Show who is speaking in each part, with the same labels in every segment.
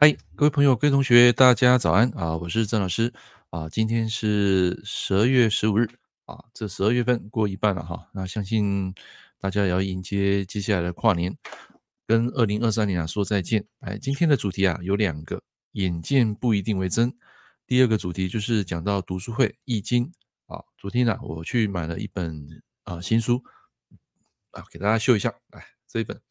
Speaker 1: 嗨，各位朋友、各位同学，大家早安啊！我是郑老师啊。今天是十二月十五日啊，这十二月份过一半了哈。那相信大家也要迎接接下来的跨年，跟二零二三年啊说再见。哎，今天的主题啊有两个，眼见不一定为真。第二个主题就是讲到读书会《易经》啊。昨天呢，我去买了一本啊新书啊，给大家秀一下。来，这一本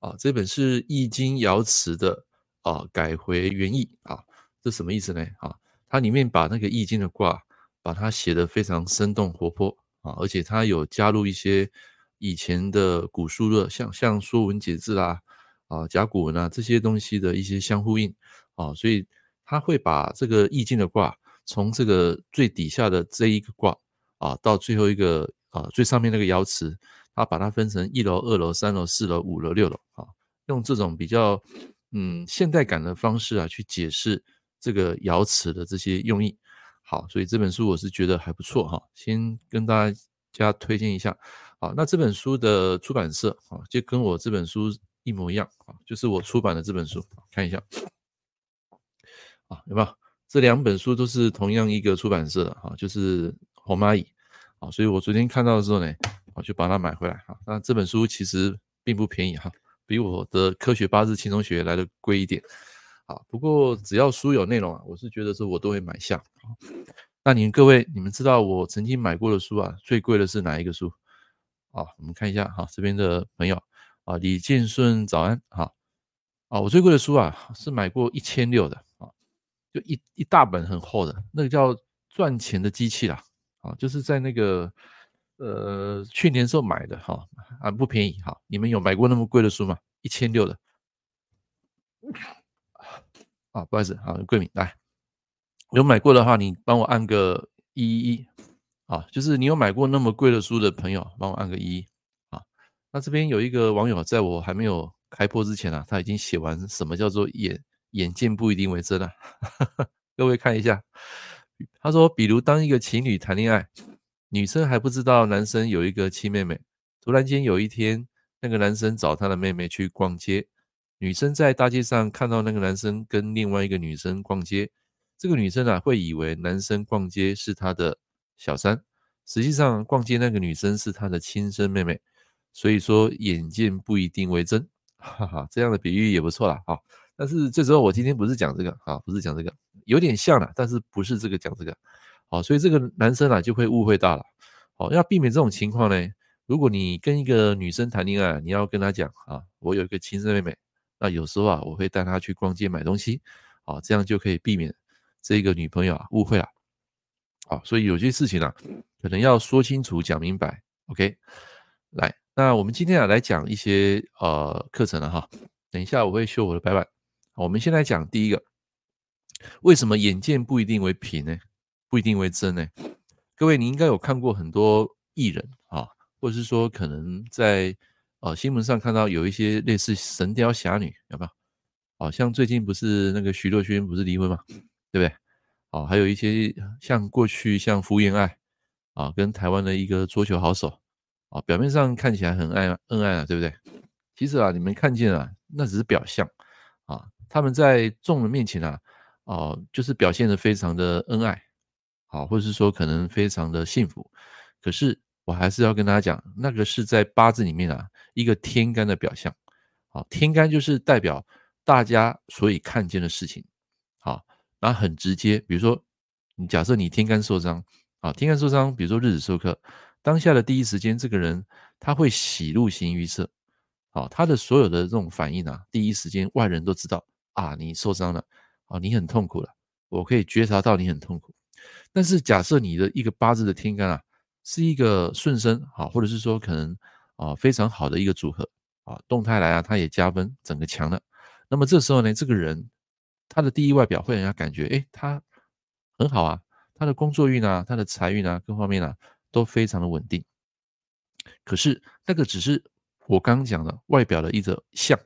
Speaker 1: 啊，这本是《易经》爻辞的。啊，改回原意啊，这什么意思呢？啊，它里面把那个易经的卦，把它写得非常生动活泼啊，而且它有加入一些以前的古书的，像像《说文解字》啦，啊，甲骨文啊这些东西的一些相呼应啊，所以它会把这个易经的卦，从这个最底下的这一个卦啊，到最后一个啊最上面那个爻辞，它把它分成一楼、二楼、三楼、四楼、五楼、六楼啊，用这种比较。嗯，现代感的方式啊，去解释这个爻辞的这些用意。好，所以这本书我是觉得还不错哈，先跟大家推荐一下。好，那这本书的出版社啊，就跟我这本书一模一样啊，就是我出版的这本书，看一下啊，有没有？这两本书都是同样一个出版社的哈，就是红蚂蚁啊，所以我昨天看到的时候呢，我就把它买回来啊。那这本书其实并不便宜哈。比我的科学八字轻松学来的贵一点，啊，不过只要书有内容啊，我是觉得说我都会买下。那您各位，你们知道我曾经买过的书啊，最贵的是哪一个书？啊，我们看一下哈，这边的朋友啊，李建顺早安，哈，啊，我最贵的书啊是买过一千六的啊，就一一大本很厚的，那个叫赚钱的机器啦，啊，就是在那个。呃，去年时候买的哈，啊不便宜哈。你们有买过那么贵的书吗？一千六的啊，不好意思啊，贵敏来，有买过的话，你帮我按个一一一啊，就是你有买过那么贵的书的朋友，帮我按个一一啊。那这边有一个网友，在我还没有开播之前啊，他已经写完什么叫做眼眼见不一定为真了，各位看一下，他说，比如当一个情侣谈恋爱。女生还不知道男生有一个亲妹妹，突然间有一天，那个男生找他的妹妹去逛街，女生在大街上看到那个男生跟另外一个女生逛街，这个女生啊会以为男生逛街是他的小三，实际上逛街那个女生是他的亲生妹妹，所以说眼见不一定为真，哈哈，这样的比喻也不错啦，哈，但是这时候我今天不是讲这个，啊，不是讲这个，有点像啦，但是不是这个讲这个。好，所以这个男生啊就会误会大了。好，要避免这种情况呢，如果你跟一个女生谈恋爱，你要跟她讲啊，我有一个亲生妹妹，那有时候啊，我会带她去逛街买东西，好，这样就可以避免这个女朋友啊误会了。好，所以有些事情啊，可能要说清楚、讲明白。OK，来，那我们今天啊来讲一些呃课程了哈。等一下我会秀我的白板。我们先来讲第一个，为什么眼见不一定为凭呢？不一定为真呢。各位，你应该有看过很多艺人啊，或者是说可能在呃新闻上看到有一些类似神雕侠侣，有没有？好像最近不是那个徐若瑄不是离婚嘛，对不对？哦，还有一些像过去像福原爱啊，跟台湾的一个桌球好手啊，表面上看起来很爱恩爱啊，对不对？其实啊，你们看见啊，那只是表象啊，他们在众人面前啊，哦，就是表现的非常的恩爱。好，或者是说可能非常的幸福，可是我还是要跟大家讲，那个是在八字里面啊一个天干的表象。好，天干就是代表大家所以看见的事情。好，那很直接，比如说你假设你天干受伤，啊，天干受伤，比如说日子受克，当下的第一时间，这个人他会喜怒形于色。好，他的所有的这种反应啊，第一时间外人都知道啊，你受伤了，啊，你很痛苦了，我可以觉察到你很痛苦。但是假设你的一个八字的天干啊，是一个顺生啊，或者是说可能啊非常好的一个组合啊，动态来啊，它也加分，整个强了。那么这时候呢，这个人他的第一外表会让人家感觉，诶，他很好啊，他的工作运啊，他的财运啊，各方面啊都非常的稳定。可是那个只是我刚刚讲的外表的一个相，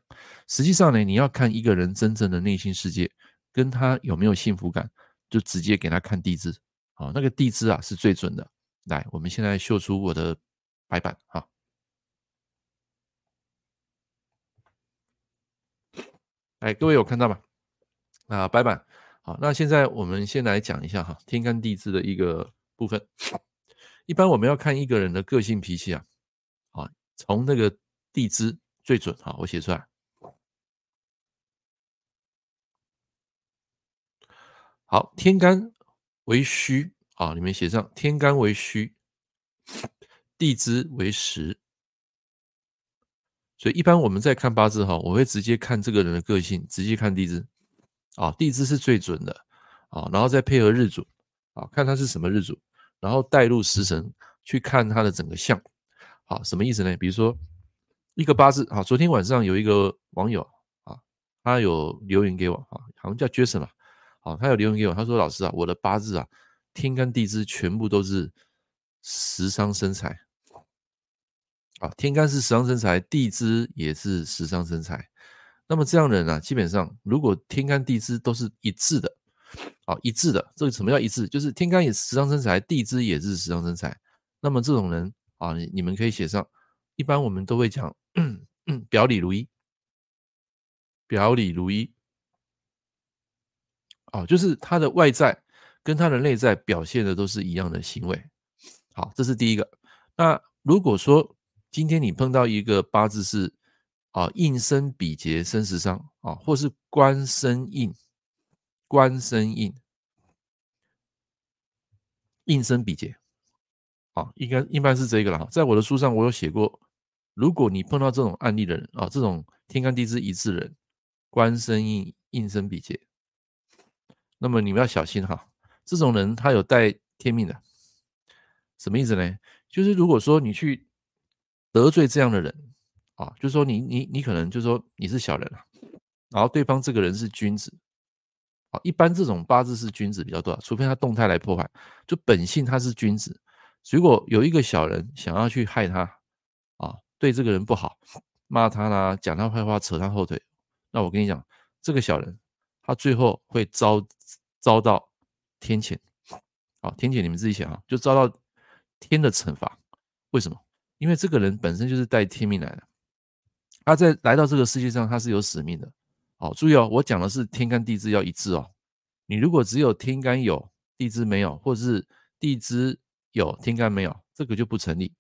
Speaker 1: 实际上呢，你要看一个人真正的内心世界，跟他有没有幸福感。就直接给他看地支，好，那个地支啊是最准的。来，我们现在秀出我的白板，哈，哎，各位有看到吗？啊，白板。好，那现在我们先来讲一下哈，天干地支的一个部分。一般我们要看一个人的个性脾气啊，啊，从那个地支最准哈，我写出来。好，天干为戌啊，里面写上天干为戌，地支为实。所以一般我们在看八字哈，我会直接看这个人的个性，直接看地支啊，地支是最准的啊，然后再配合日主啊，看他是什么日主，然后带入时辰去看他的整个相。好，什么意思呢？比如说一个八字啊，昨天晚上有一个网友啊，他有留言给我啊，好像叫 Jason 嘛。哦，他有留言给我，他说：“老师啊，我的八字啊，天干地支全部都是食伤生财。啊，天干是食伤生财，地支也是食伤生财。那么这样的人啊，基本上如果天干地支都是一致的，啊，一致的，这个什么叫一致？就是天干也是食伤生财，地支也是食伤生财。那么这种人啊，你你们可以写上，一般我们都会讲，表里如一，表里如一。”啊，就是他的外在跟他的内在表现的都是一样的行为。好，这是第一个。那如果说今天你碰到一个八字是啊，印生比劫生食伤啊，或是官生印，官生印，印生比劫，啊，应该一般是这个了。在我的书上我有写过，如果你碰到这种案例的人啊，这种天干地支一致人，官生印，印生比劫。那么你们要小心哈，这种人他有带天命的，什么意思呢？就是如果说你去得罪这样的人啊，就是说你你你可能就是说你是小人啊，然后对方这个人是君子啊，一般这种八字是君子比较多，除非他动态来破坏，就本性他是君子。如果有一个小人想要去害他啊，对这个人不好，骂他啦，讲他坏话，扯他后腿，那我跟你讲，这个小人。他最后会遭遭到天谴，好，天谴你们自己想啊，就遭到天的惩罚。为什么？因为这个人本身就是带天命来的，他在来到这个世界上，他是有使命的。好，注意哦，我讲的是天干地支要一致哦。你如果只有天干有，地支没有，或者是地支有，天干没有，这个就不成立。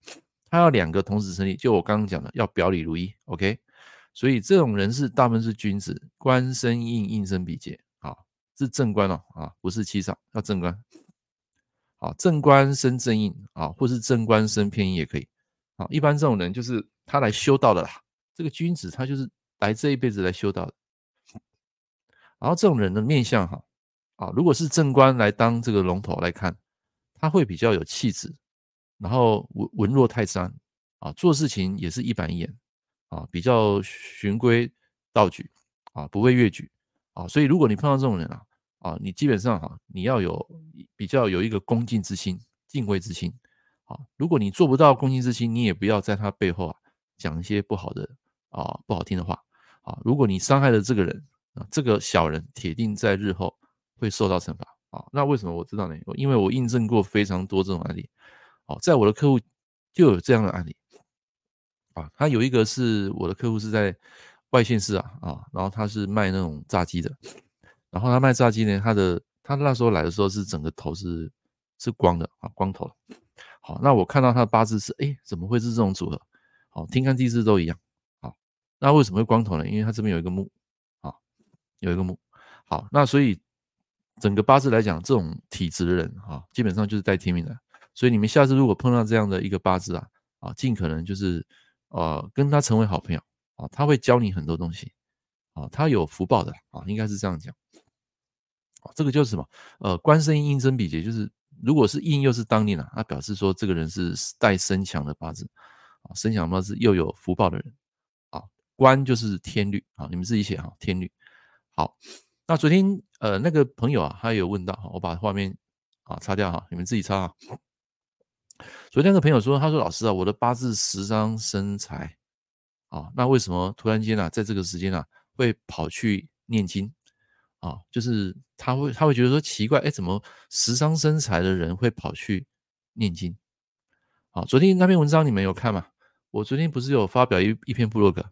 Speaker 1: 他要两个同时成立，就我刚刚讲的，要表里如一。OK。所以这种人是大部分是君子，官生印，印生比劫，啊，是正官哦，啊，不是七煞，要正官，好，正官生正印，啊，或是正官生偏印也可以，啊，一般这种人就是他来修道的啦，这个君子他就是来这一辈子来修道的，然后这种人的面相哈，啊，如果是正官来当这个龙头来看，他会比较有气质，然后文文弱泰山，啊，做事情也是一板一眼。啊，比较循规蹈矩啊，不会越矩啊，所以如果你碰到这种人啊，啊，你基本上哈，你要有比较有一个恭敬之心、敬畏之心啊。如果你做不到恭敬之心，你也不要在他背后啊讲一些不好的啊、不好听的话啊。如果你伤害了这个人啊，这个小人铁定在日后会受到惩罚啊。那为什么我知道呢？因为我印证过非常多这种案例，哦，在我的客户就有这样的案例。啊，他有一个是我的客户是在外县市啊啊，然后他是卖那种炸鸡的，然后他卖炸鸡呢，他的他那时候来的时候是整个头是是光的啊，光头。好，那我看到他的八字是，哎，怎么会是这种组合？好，天干地支都一样。好，那为什么会光头呢？因为他这边有一个木啊，有一个木。好，那所以整个八字来讲，这种体质的人啊，基本上就是带天命的。所以你们下次如果碰到这样的一个八字啊啊，尽可能就是。呃，跟他成为好朋友啊，他会教你很多东西啊，他有福报的啊，应该是这样讲。这个就是什么？呃，官生印，印生比劫，就是如果是印又是当令啊，那表示说这个人是带身强的八字啊，身强八字又有福报的人啊。官就是天律啊，你们自己写哈，天律。好，那昨天呃那个朋友啊，他有问到，我把画面啊擦掉哈，你们自己擦啊。昨天个朋友说：“他说老师啊，我的八字十伤生财啊，那为什么突然间啊，在这个时间啊，会跑去念经啊？就是他会他会觉得说奇怪，哎，怎么十伤生财的人会跑去念经？啊，昨天那篇文章你们有看吗？我昨天不是有发表一一篇部落格，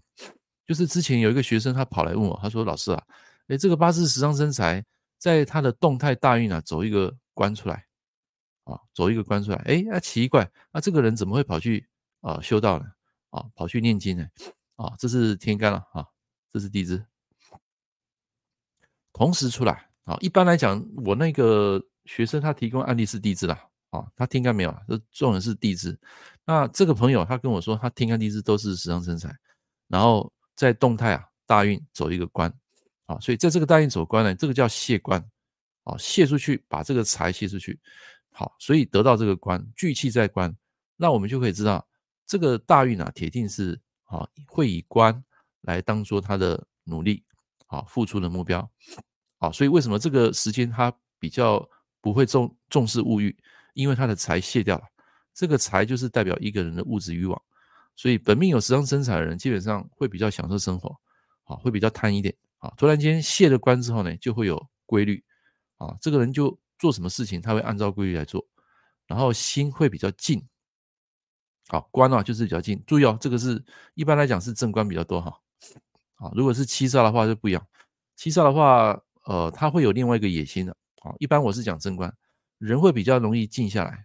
Speaker 1: 就是之前有一个学生他跑来问我，他说老师啊，哎，这个八字十伤生财，在他的动态大运啊，走一个关出来，啊，走一个官出来，哎，那奇怪，那这个人怎么会跑去啊修道呢？啊，跑去念经呢？啊，这是天干了啊，这是地支，同时出来啊。一般来讲，我那个学生他提供案例是地支啦，啊，他天干没有啊，这重点是地支。那这个朋友他跟我说，他天干地支都是食伤生财，然后在动态啊大运走一个官，啊，所以在这个大运走官呢，这个叫泄官，啊，泄出去把这个财泄出去，好，所以得到这个官，聚气在官，那我们就可以知道这个大运啊，铁定是啊会以官来当做他的努力，啊付出的目标，啊，所以为什么这个时间他比较不会重重视物欲，因为他的财泄掉了。这个财就是代表一个人的物质欲望，所以本命有食伤生财的人，基本上会比较享受生活，啊，会比较贪一点，啊，突然间泄了官之后呢，就会有规律，啊，这个人就做什么事情他会按照规律来做，然后心会比较静，好，官啊就是比较静，注意哦，这个是一般来讲是正官比较多哈，啊，如果是七杀的话就不一样，七杀的话，呃，他会有另外一个野心的，啊，一般我是讲正官，人会比较容易静下来。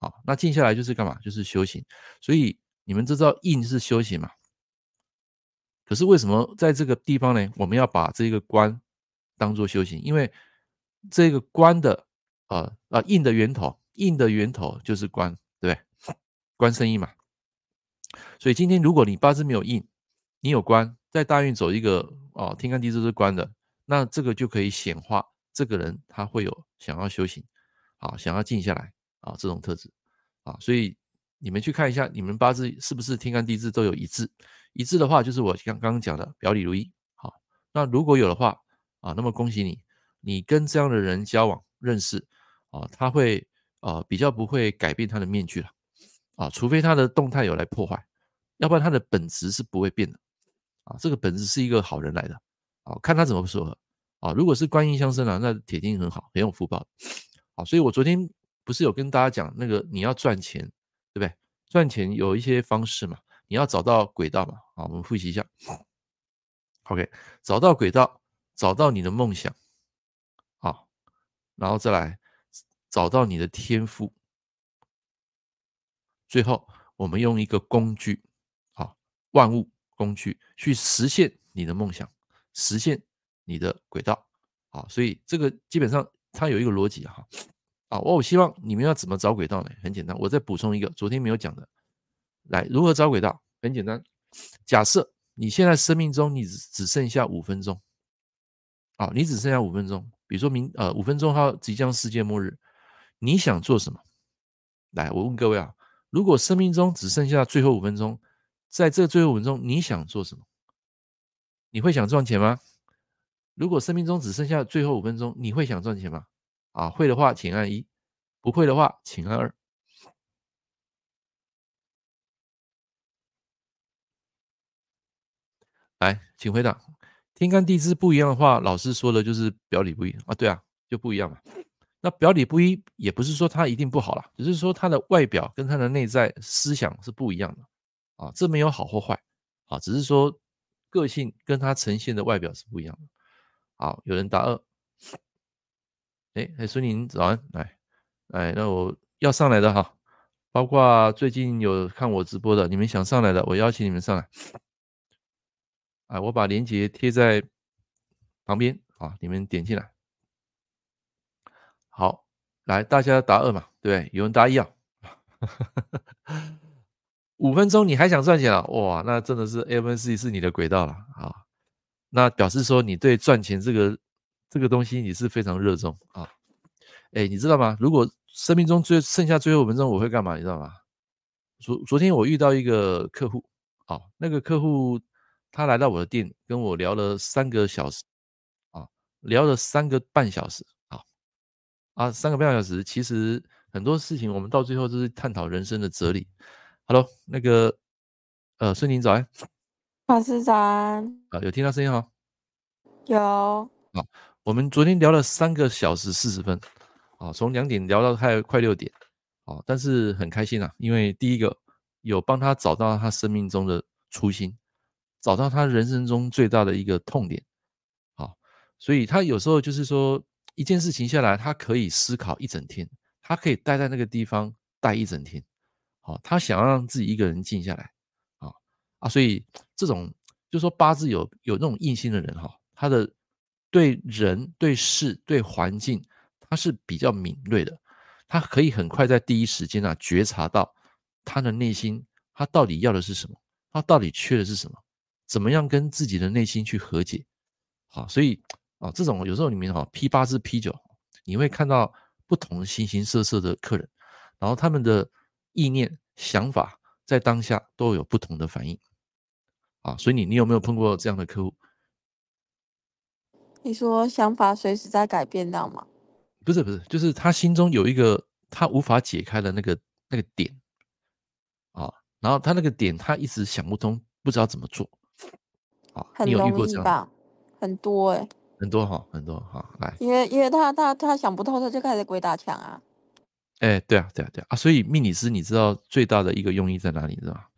Speaker 1: 好，那静下来就是干嘛？就是修行。所以你们知道印是修行嘛？可是为什么在这个地方呢？我们要把这个官当做修行，因为这个官的呃呃印的源头，印的源头就是官，对不对？官生印嘛。所以今天如果你八字没有印，你有官，在大运走一个哦，天干地支是官的，那这个就可以显化这个人他会有想要修行，好，想要静下来。啊，这种特质啊，所以你们去看一下，你们八字是不是天干地支都有一致？一致的话，就是我刚刚讲的表里如一。好，那如果有的话啊，那么恭喜你，你跟这样的人交往认识啊，他会啊比较不会改变他的面具了啊，除非他的动态有来破坏，要不然他的本质是不会变的啊。这个本质是一个好人来的啊，看他怎么说啊。如果是观音相生啊，那铁定很好，很有福报。好，所以我昨天。不是有跟大家讲那个你要赚钱，对不对？赚钱有一些方式嘛，你要找到轨道嘛。啊，我们复习一下。OK，找到轨道，找到你的梦想，然后再来找到你的天赋，最后我们用一个工具，好，万物工具去实现你的梦想，实现你的轨道。好，所以这个基本上它有一个逻辑哈。啊，我希望你们要怎么找轨道呢？很简单，我再补充一个，昨天没有讲的，来如何找轨道？很简单，假设你现在生命中你只只剩下五分钟，啊，你只剩下五分钟，比如说明呃五分钟后即将世界末日，你想做什么？来，我问各位啊，如果生命中只剩下最后五分钟，在这最后五分钟你想做什么？你会想赚钱吗？如果生命中只剩下最后五分钟，你会想赚钱吗？啊，会的话请按一，不会的话请按二。来，请回答。天干地支不一样的话，老师说的就是表里不一啊。对啊，就不一样嘛。那表里不一，也不是说它一定不好啦，只是说它的外表跟它的内在思想是不一样的啊。这没有好或坏啊，只是说个性跟它呈现的外表是不一样的。好，有人答二。哎，哎，孙宁早安，来，哎，那我要上来的哈，包括最近有看我直播的，你们想上来的，我邀请你们上来。啊，我把链接贴在旁边啊，你们点进来。好，来，大家答二嘛，对，有人答一啊。五分钟你还想赚钱啊？哇，那真的是 MNC 是你的轨道了啊。那表示说你对赚钱这个。这个东西你是非常热衷啊，哎，你知道吗？如果生命中最剩下最后五分钟，我会干嘛？你知道吗？昨昨天我遇到一个客户，啊，那个客户他来到我的店，跟我聊了三个小时，啊，聊了三个半小时，啊，啊，三个半小时，其实很多事情我们到最后都是探讨人生的哲理。Hello，那个，呃，孙宁早安，
Speaker 2: 老师早安，
Speaker 1: 啊，有听到声音哈？
Speaker 2: 有，
Speaker 1: 啊。我们昨天聊了三个小时四十分，啊，从两点聊到快快六点，啊，但是很开心啊，因为第一个有帮他找到他生命中的初心，找到他人生中最大的一个痛点，好，所以他有时候就是说一件事情下来，他可以思考一整天，他可以待在那个地方待一整天，好，他想要让自己一个人静下来，啊啊，所以这种就是说八字有有那种印星的人哈，他的对人对事对环境他是比较敏锐的，他可以很快在第一时间啊觉察到他的内心他到底要的是什么，他到底缺的是什么，怎么样跟自己的内心去和解，好，所以。啊，这种有时候你们哈 P 八至 P 九，你会看到不同形形色色的客人，然后他们的意念想法在当下都有不同的反应。啊，所以你你有没有碰过这样的客户？
Speaker 2: 你说想法随时在改变，到吗？
Speaker 1: 不是不是，就是他心中有一个他无法解开的那个那个点，啊，然后他那个点他一直想不通，不知道怎么做。啊，你有遇过这样？
Speaker 2: 很多哎、欸。
Speaker 1: 很多哈，很多哈，来，
Speaker 2: 因为因为他他他想不透，他就开始鬼打墙啊。
Speaker 1: 哎、欸，对啊，对啊，对啊，啊，所以命理师，你知道最大的一个用意在哪里，是吧？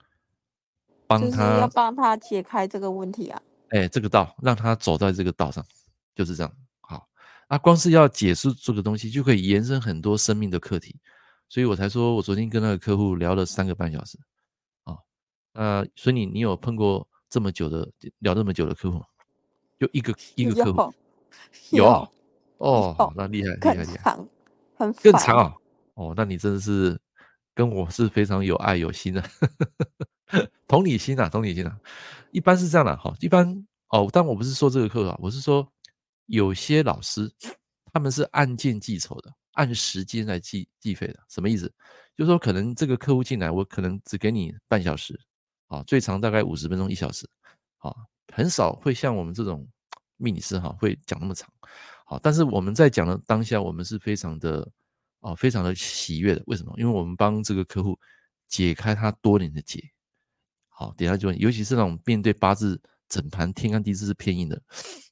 Speaker 1: 帮他
Speaker 2: 要帮他解开这个问题啊。
Speaker 1: 哎、欸，这个道让他走在这个道上，就是这样。好，啊，光是要解释这个东西，就可以延伸很多生命的课题。所以我才说我昨天跟那个客户聊了三个半小时。啊，呃，所以你你有碰过这么久的聊这么久的客户？就一个一个客户，有，有哦，那厉害厉害厉害，
Speaker 2: 很
Speaker 1: 更长啊！哦，那你真的是跟我是非常有爱有心的，同理心啊，同理心啊，一般是这样的哈。一般哦，但我不是说这个客户啊，我是说有些老师他们是按件计酬的，按时间来计计费的。什么意思？就是说可能这个客户进来，我可能只给你半小时啊，最长大概五十分钟一小时啊。很少会像我们这种命理师哈，会讲那么长，好，但是我们在讲的当下，我们是非常的啊，非常的喜悦的。为什么？因为我们帮这个客户解开他多年的结。好，等下就尤其是那种面对八字整盘天干地支是偏硬的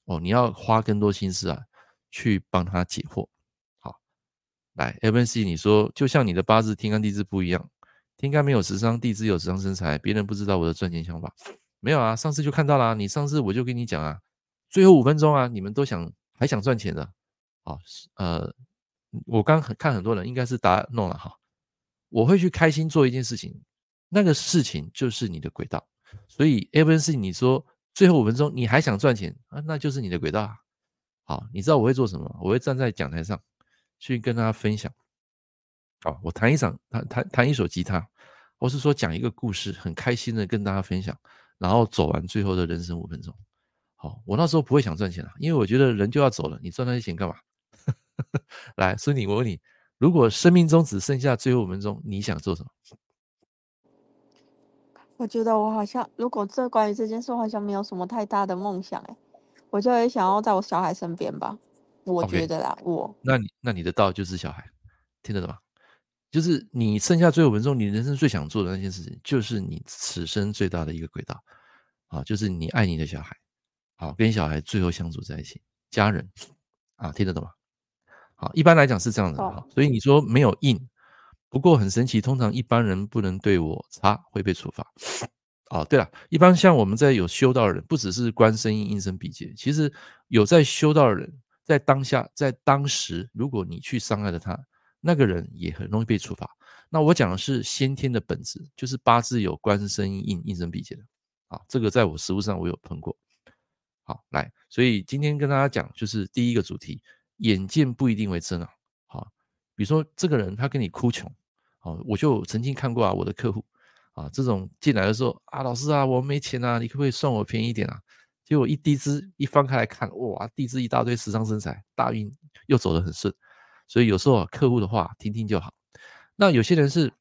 Speaker 1: 哦，你要花更多心思啊，去帮他解惑。好，来，FNC，你说就像你的八字天干地支不一样，天干没有食伤，地支有食伤生财，别人不知道我的赚钱想法。没有啊，上次就看到了。你上次我就跟你讲啊，最后五分钟啊，你们都想还想赚钱的，啊，呃，我刚看很多人应该是答弄了哈。我会去开心做一件事情，那个事情就是你的轨道。所以 even 是你说最后五分钟你还想赚钱啊，那就是你的轨道啊。好，你知道我会做什么？我会站在讲台上去跟大家分享。好，我弹一场弹弹弹一首吉他，或是说讲一个故事，很开心的跟大家分享。然后走完最后的人生五分钟，好，我那时候不会想赚钱了，因为我觉得人就要走了，你赚那些钱干嘛？来，孙女，我问你，如果生命中只剩下最后五分钟，你想做什么？
Speaker 2: 我觉得我好像，如果这关于这件事，好像没有什么太大的梦想，哎，我就会想要在我小孩身边吧，我觉得啦，我。那
Speaker 1: 你那你的道就是小孩，听得懂吗？就是你剩下最后五分钟，你人生最想做的那件事情，就是你此生最大的一个轨道，啊，就是你爱你的小孩，好，跟小孩最后相处在一起，家人，啊，听得懂吗？好，一般来讲是这样的，哈，所以你说没有印，不过很神奇，通常一般人不能对我差，会被处罚。哦，对了，一般像我们在有修道的人，不只是观声音、音生比劫，其实有在修道的人，在当下，在当时，如果你去伤害了他。那个人也很容易被处罚。那我讲的是先天的本质，就是八字有官生印、应生比劫的。啊，这个在我实务上我有碰过。好，来，所以今天跟大家讲，就是第一个主题，眼见不一定为真啊。好，比如说这个人他跟你哭穷，好，我就曾经看过啊，我的客户啊，这种进来的时候啊，老师啊，我没钱啊，你可不可以算我便宜一点啊？结果一地支一翻开来看，哇，地支一大堆食伤生财，大运又走得很顺。所以有时候客户的话听听就好。那有些人是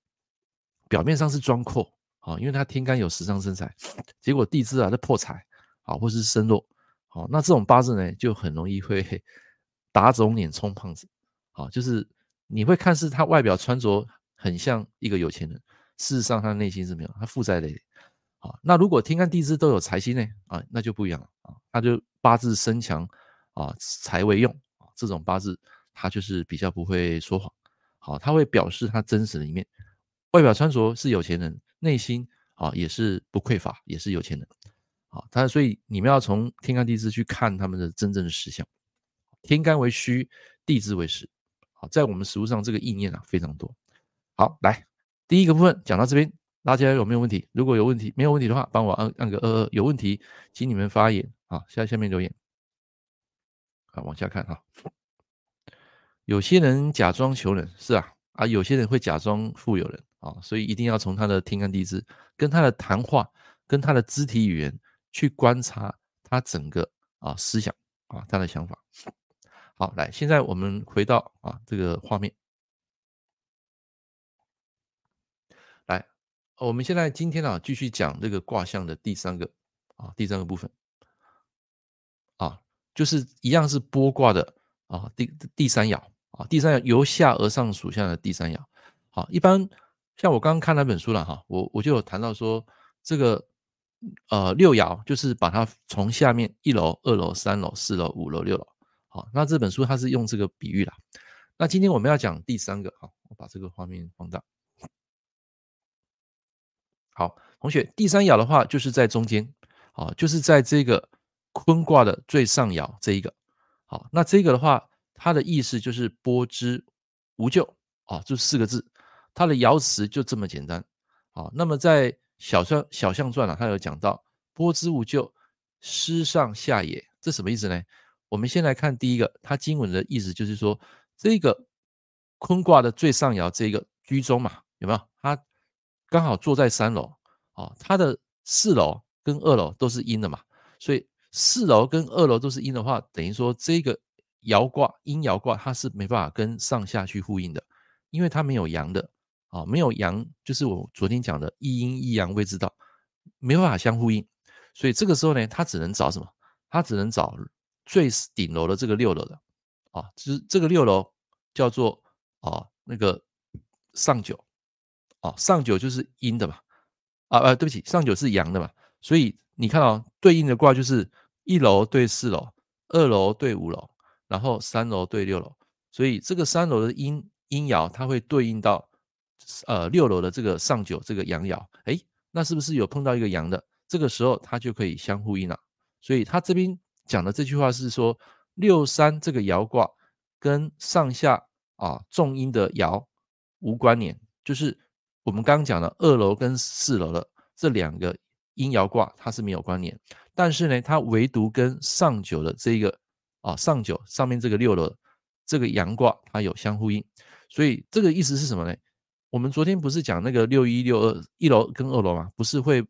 Speaker 1: 表面上是装阔啊，因为他天干有食伤生财，结果地支啊在破财啊，或是身弱，好，那这种八字呢就很容易会 打肿脸充胖子，啊，就是你会看似他外表穿着很像一个有钱人，事实上他内心是没有，他负债累累。好，那如果天干地支都有财星呢啊，那就不一样了啊，那就八字身强啊，财为用啊，这种八字。他就是比较不会说谎，好，他会表示他真实的一面，外表穿着是有钱人，内心啊也是不匮乏，也是有钱人，好，他所以你们要从天干地支去看他们的真正的实相，天干为虚，地支为实。好，在我们实物上这个意念啊非常多。好，来第一个部分讲到这边，大家有没有问题？如果有问题，没有问题的话，帮我按按个二二。有问题，请你们发言啊，下下面留言。好，往下看哈。有些人假装穷人，是啊，啊，有些人会假装富有人啊，所以一定要从他的天干地支，跟他的谈话，跟他的肢体语言去观察他整个啊思想啊他的想法。好，来，现在我们回到啊这个画面，来，我们现在今天啊继续讲这个卦象的第三个啊第三个部分，啊，就是一样是剥卦的啊第第三爻。啊第三爻由下而上属下的第三爻。好，一般像我刚刚看那本书了哈，我我就有谈到说这个呃六爻就是把它从下面一楼、二楼、三楼、四楼、五楼、六楼。好，那这本书它是用这个比喻啦。那今天我们要讲第三个，好，我把这个画面放大。好，同学，第三爻的话就是在中间，好，就是在这个坤卦的最上爻这一个。好，那这个的话，它的意思就是波之无咎，啊，就四个字，它的爻辞就这么简单。好，那么在小象小象传啊，它有讲到波之无咎，失上下也，这什么意思呢？我们先来看第一个，它经文的意思就是说，这个坤卦的最上爻，这个居中嘛，有没有？它刚好坐在三楼，哦，它的四楼跟二楼都是阴的嘛，所以四楼跟二楼都是阴的话，等于说这个爻卦阴爻卦它是没办法跟上下去呼应的，因为它没有阳的，啊，没有阳，就是我昨天讲的一阴一阳谓之道，没办法相呼应，所以这个时候呢，它只能找什么？它只能找。最顶楼的这个六楼的啊，就是这个六楼叫做啊那个上九啊，上九就是阴的嘛啊啊，对不起，上九是阳的嘛，所以你看到对应的卦就是一楼对四楼，二楼对五楼，然后三楼对六楼，所以这个三楼的阴阴爻它会对应到呃六楼的这个上九这个阳爻，哎，那是不是有碰到一个阳的？这个时候它就可以相呼应了，所以它这边。讲的这句话是说，六三这个爻卦跟上下啊重阴的爻无关联，就是我们刚刚讲的二楼跟四楼的这两个阴爻卦，它是没有关联。但是呢，它唯独跟上九的这个啊上九上面这个六楼这个阳卦，它有相呼应。所以这个意思是什么呢？我们昨天不是讲那个六一六二一楼跟二楼嘛？不是会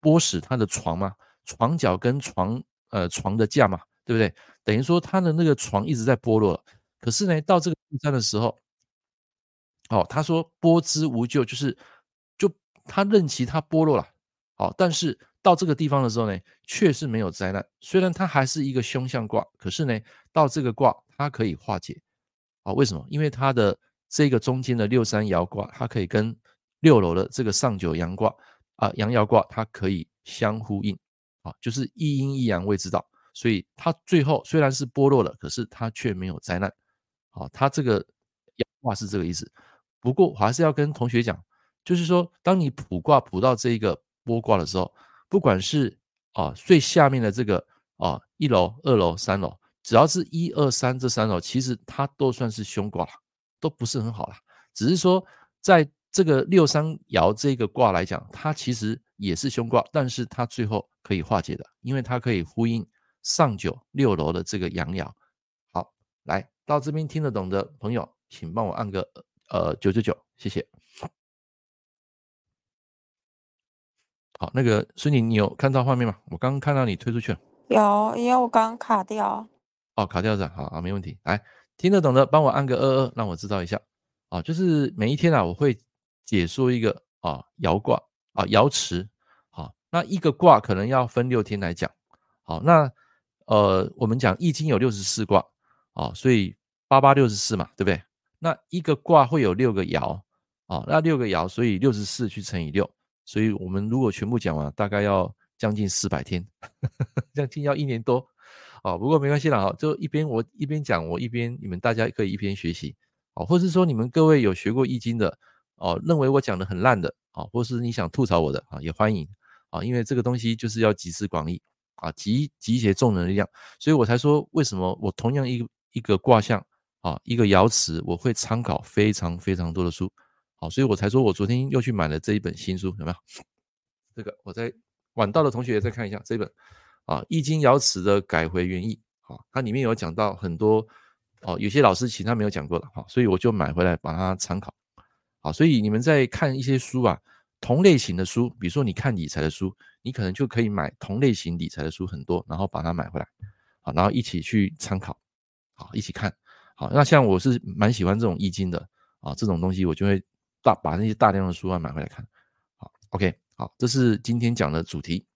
Speaker 1: 剥蚀它的床吗？床脚跟床。呃，床的架嘛，对不对？等于说他的那个床一直在剥落。可是呢，到这个第三的时候，哦，他说剥之无咎，就是就他任其他剥落了。好，但是到这个地方的时候呢，确是没有灾难。虽然它还是一个凶相卦，可是呢，到这个卦它可以化解。啊，为什么？因为它的这个中间的六三爻卦，它可以跟六楼的这个上九阳卦啊阳爻卦，它可以相呼应啊。就是一阴一阳谓之道，所以它最后虽然是剥落了，可是它却没有灾难。好，它这个卦是这个意思。不过我还是要跟同学讲，就是说，当你卜卦卜到这一个剥卦的时候，不管是啊最下面的这个啊一楼、二楼、三楼，只要是一二三这三楼，其实它都算是凶卦了，都不是很好了。只是说在这个六三爻这个卦来讲，它其实也是凶卦，但是它最后。可以化解的，因为它可以呼应上九六楼的这个阳爻。好，来到这边听得懂的朋友，请帮我按个呃九九九，谢谢。好，那个孙宁，你有看到画面吗？我刚刚看到你推出去了。
Speaker 2: 有，因为我刚刚卡掉。
Speaker 1: 哦，卡掉是吧？好啊，没问题。来，听得懂的帮我按个二二，让我知道一下。啊，就是每一天啊，我会解说一个啊爻卦啊爻辞。好那一个卦可能要分六天来讲，好，那呃，我们讲易经有六十四卦，啊，所以八八六十四嘛，对不对？那一个卦会有六个爻，啊，那六个爻，所以六十四去乘以六，所以我们如果全部讲完，大概要将近四百天，将近要一年多，啊，不过没关系啦，哈，就一边我一边讲，我一边你们大家可以一边学习，啊，或是说你们各位有学过易经的，哦，认为我讲的很烂的，啊，或是你想吐槽我的，啊，也欢迎。啊，因为这个东西就是要集思广益啊，集集结众人的力量，所以我才说为什么我同样一一个卦象啊，一个爻辞，我会参考非常非常多的书，好，所以我才说我昨天又去买了这一本新书，有没有？这个我在晚到的同学也再看一下这本啊，《易经爻辞的改回原意》，啊，它里面有讲到很多哦，有些老师其他没有讲过的哈，所以我就买回来把它参考，好，所以你们在看一些书啊。同类型的书，比如说你看理财的书，你可能就可以买同类型理财的书很多，然后把它买回来，好，然后一起去参考，好，一起看，好，那像我是蛮喜欢这种易经的啊，这种东西我就会大把那些大量的书啊买回来看，好，OK，好，这是今天讲的主题，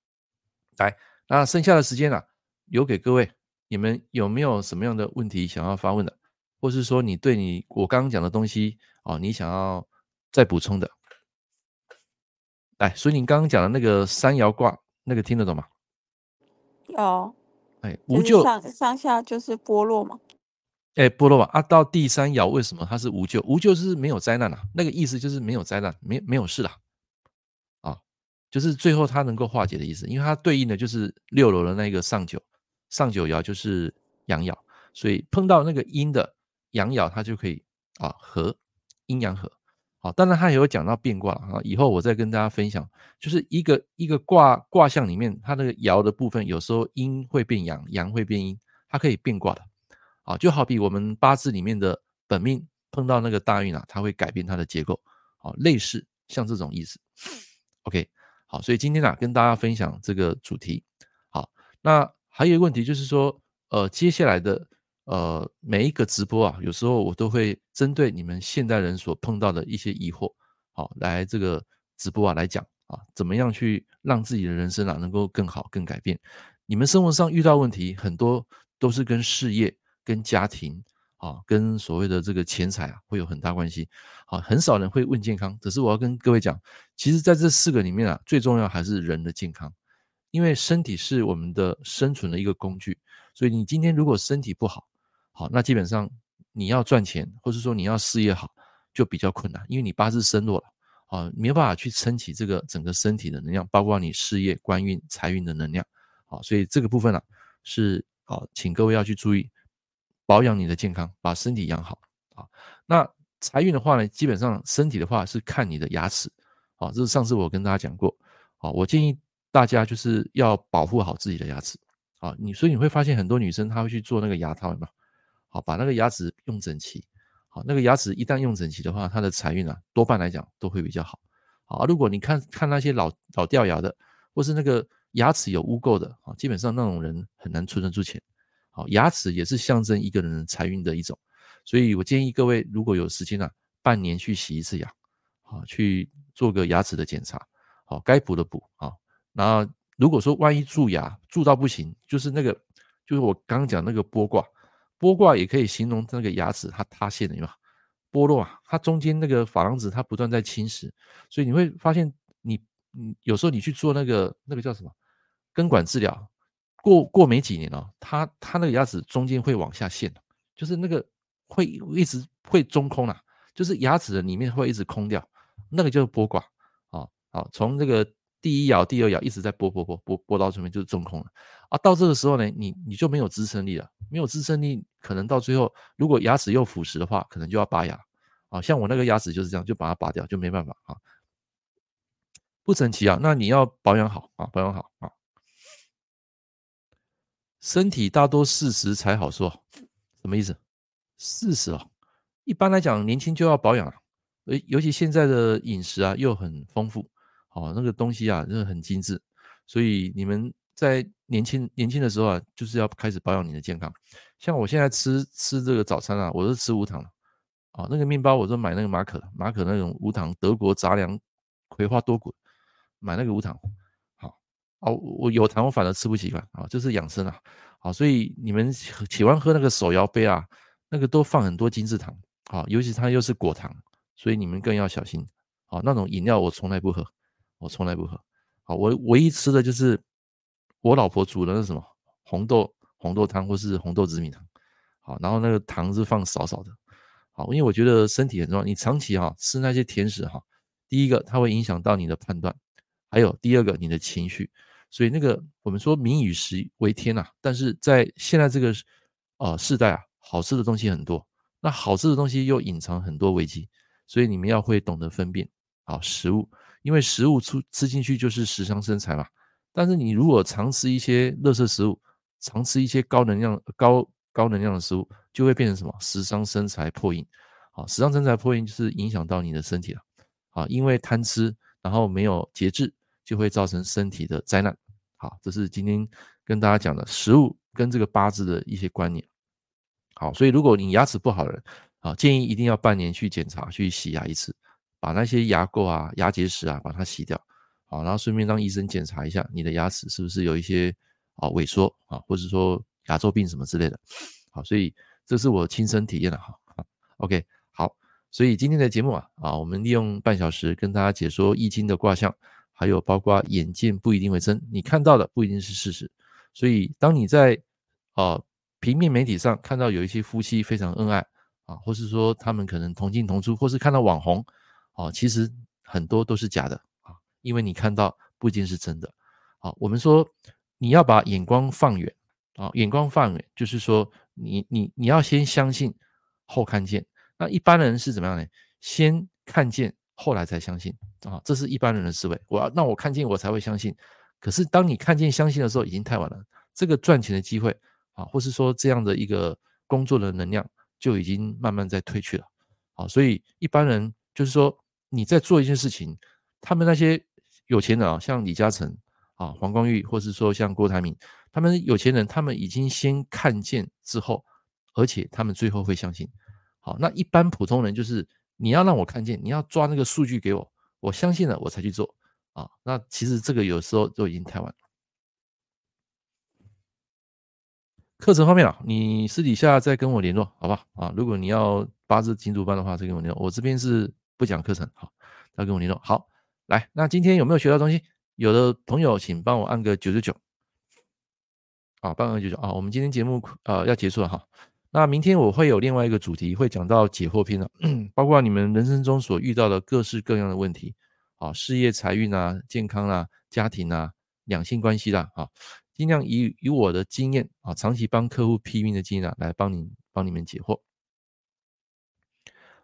Speaker 1: 来，那剩下的时间啊，留给各位，你们有没有什么样的问题想要发问的，或是说你对你我刚刚讲的东西哦，你想要再补充的？哎，所以你刚刚讲的那个三爻卦，那个听得懂吗？
Speaker 2: 有。
Speaker 1: 哎，无咎
Speaker 2: 上上下就是剥落嘛。
Speaker 1: 哎，剥落吧。啊，到第三爻为什么它是无咎？无咎是没有灾难啊，那个意思就是没有灾难，没没有事啦。啊，就是最后它能够化解的意思，因为它对应的就是六楼的那个上九，上九爻就是阳爻，所以碰到那个阴的阳爻，它就可以啊和阴阳和。好，当然他也有讲到变卦啊，以后我再跟大家分享，就是一个一个卦卦象里面，它那个爻的部分，有时候阴会变阳，阳会变阴，它可以变卦的，啊，就好比我们八字里面的本命碰到那个大运啊，它会改变它的结构，啊，类似像这种意思。OK，好，所以今天呢，跟大家分享这个主题。好，那还有一个问题就是说，呃，接下来的。呃，每一个直播啊，有时候我都会针对你们现代人所碰到的一些疑惑，好，来这个直播啊来讲啊，怎么样去让自己的人生啊能够更好、更改变？你们生活上遇到问题，很多都是跟事业、跟家庭啊、跟所谓的这个钱财啊会有很大关系。好，很少人会问健康，只是我要跟各位讲，其实在这四个里面啊，最重要还是人的健康，因为身体是我们的生存的一个工具，所以你今天如果身体不好，好，那基本上你要赚钱，或是说你要事业好，就比较困难，因为你八字身弱了，啊，没有办法去撑起这个整个身体的能量，包括你事业、官运、财运的能量，好，所以这个部分啊是啊，请各位要去注意保养你的健康，把身体养好啊。那财运的话呢，基本上身体的话是看你的牙齿，啊，这是上次我跟大家讲过，啊，我建议大家就是要保护好自己的牙齿，啊，你所以你会发现很多女生她会去做那个牙套，嘛？好，把那个牙齿用整齐。好，那个牙齿一旦用整齐的话，它的财运啊，多半来讲都会比较好。好，如果你看看那些老老掉牙的，或是那个牙齿有污垢的，啊，基本上那种人很难存得住钱。好，牙齿也是象征一个人的财运的一种，所以我建议各位如果有时间啊，半年去洗一次牙，好，去做个牙齿的检查，好，该补的补啊。然后如果说万一蛀牙蛀到不行，就是那个就是我刚刚讲那个剥卦。剥卦也可以形容那个牙齿它塌陷了，对吧？剥落啊，它中间那个珐琅质它不断在侵蚀，所以你会发现你，你有时候你去做那个那个叫什么根管治疗，过过没几年哦，它它那个牙齿中间会往下陷，就是那个会一直会中空啊，就是牙齿的里面会一直空掉，那个就是剥卦啊，好，从这个。第一爻、第二爻一直在剥剥剥剥剥到这边就是中空了啊！到这个时候呢，你你就没有支撑力了，没有支撑力，可能到最后，如果牙齿又腐蚀的话，可能就要拔牙啊！像我那个牙齿就是这样，就把它拔掉，就没办法啊！不整齐啊，那你要保养好啊，保养好啊！身体大多四十才好说，什么意思？四十哦，一般来讲年轻就要保养啊，尤其现在的饮食啊又很丰富。哦，那个东西啊，真的很精致，所以你们在年轻年轻的时候啊，就是要开始保养你的健康。像我现在吃吃这个早餐啊，我是吃无糖的，啊，那个面包我都买那个马可马可那种无糖德国杂粮葵花多谷，买那个无糖。哦，我有糖我反而吃不习惯啊，就是养生啊。好，所以你们喜欢喝那个手摇杯啊，那个都放很多精制糖，好，尤其它又是果糖，所以你们更要小心。好，那种饮料我从来不喝。我从来不喝，好，我唯一吃的就是我老婆煮的那什么红豆红豆汤或是红豆紫米汤，好，然后那个糖是放少少的，好，因为我觉得身体很重要，你长期哈吃那些甜食哈，第一个它会影响到你的判断，还有第二个你的情绪，所以那个我们说民以食为天呐，但是在现在这个呃世代啊，好吃的东西很多，那好吃的东西又隐藏很多危机，所以你们要会懂得分辨啊食物，因为食物出吃进去就是食伤身财嘛。但是你如果常吃一些垃圾食物，常吃一些高能量高高能量的食物，就会变成什么食伤身财破印，啊食伤身财破印就是影响到你的身体了，啊因为贪吃然后没有节制，就会造成身体的灾难。好，这是今天跟大家讲的食物跟这个八字的一些观念。好，所以如果你牙齿不好的人，啊，建议一定要半年去检查，去洗牙一次，把那些牙垢啊、牙结石啊，把它洗掉。好，然后顺便让医生检查一下你的牙齿是不是有一些啊萎缩啊，或者说牙周病什么之类的。好，所以这是我亲身体验的哈。OK，好，所以今天的节目啊，啊，我们利用半小时跟大家解说易经的卦象。还有包括眼见不一定为真，你看到的不一定是事实。所以当你在啊、呃、平面媒体上看到有一些夫妻非常恩爱啊，或是说他们可能同进同出，或是看到网红啊，其实很多都是假的啊，因为你看到不一定是真的。啊，我们说你要把眼光放远啊，眼光放远就是说你你你要先相信后看见。那一般人是怎么样呢？先看见。后来才相信啊，这是一般人的思维。我要让我看见，我才会相信。可是当你看见、相信的时候，已经太晚了。这个赚钱的机会啊，或是说这样的一个工作的能量，就已经慢慢在退去了。啊，所以一般人就是说你在做一件事情，他们那些有钱人啊，像李嘉诚啊、黄光裕，或是说像郭台铭，他们有钱人，他们已经先看见之后，而且他们最后会相信。好，那一般普通人就是。你要让我看见，你要抓那个数据给我，我相信了我才去做啊。那其实这个有时候就已经太晚了。课程方面啊，你私底下再跟我联络，好吧？啊，如果你要八字精读班的话，再跟我联络。我这边是不讲课程，好，再跟我联络。好，来，那今天有没有学到东西？有的朋友请帮我按个九九九，啊，帮个九九啊。我们今天节目啊要结束了哈。那明天我会有另外一个主题，会讲到解惑篇的，包括你们人生中所遇到的各式各样的问题，啊，事业、财运啊、健康啊、家庭啊、两性关系啦，啊，尽量以以我的经验啊，长期帮客户批命的经验啊，来帮你帮你们解惑。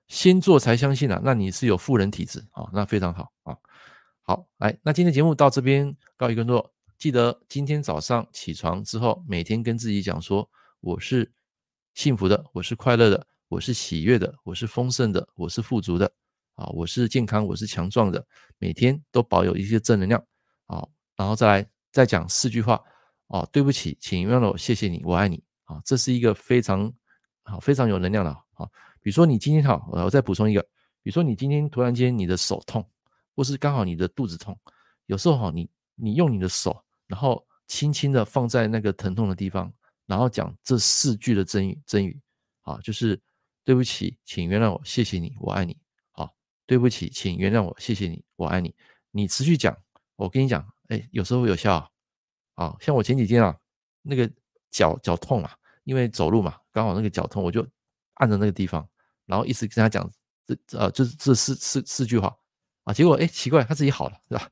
Speaker 1: 先做才相信啊，那你是有富人体质啊，那非常好啊。好，来，那今天节目到这边告一段落，记得今天早上起床之后，每天跟自己讲说，我是。幸福的，我是快乐的，我是喜悦的，我是丰盛的，我是富足的，啊，我是健康，我是强壮的，每天都保有一些正能量，啊，然后再来再讲四句话，哦，对不起，请原谅我，谢谢你，我爱你，啊，这是一个非常好非常有能量的，啊，比如说你今天好，我再补充一个，比如说你今天突然间你的手痛，或是刚好你的肚子痛，有时候哈，你你用你的手，然后轻轻的放在那个疼痛的地方。然后讲这四句的真语，真语啊，就是对不起，请原谅我，谢谢你，我爱你。好，对不起，请原谅我，谢谢你，我爱你。你持续讲，我跟你讲，哎，有时候有效啊。像我前几天啊，那个脚脚痛啊，因为走路嘛，刚好那个脚痛，我就按着那个地方，然后一直跟他讲这呃，就是这四四四句话啊，结果哎，奇怪，他自己好了，是吧？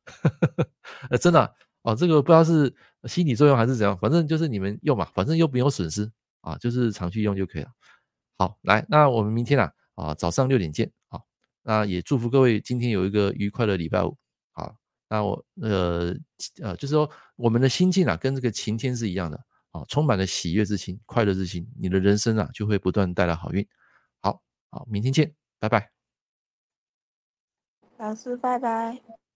Speaker 1: 呃，真的。哦，这个不知道是心理作用还是怎样，反正就是你们用嘛，反正又没有损失啊，就是常去用就可以了。好，来，那我们明天啊啊早上六点见啊，那也祝福各位今天有一个愉快的礼拜五。好，那我呃呃就是说我们的心境啊跟这个晴天是一样的啊，充满了喜悦之情、快乐之情，你的人生啊就会不断带来好运。好，好，明天见，拜拜。
Speaker 2: 老师，拜拜。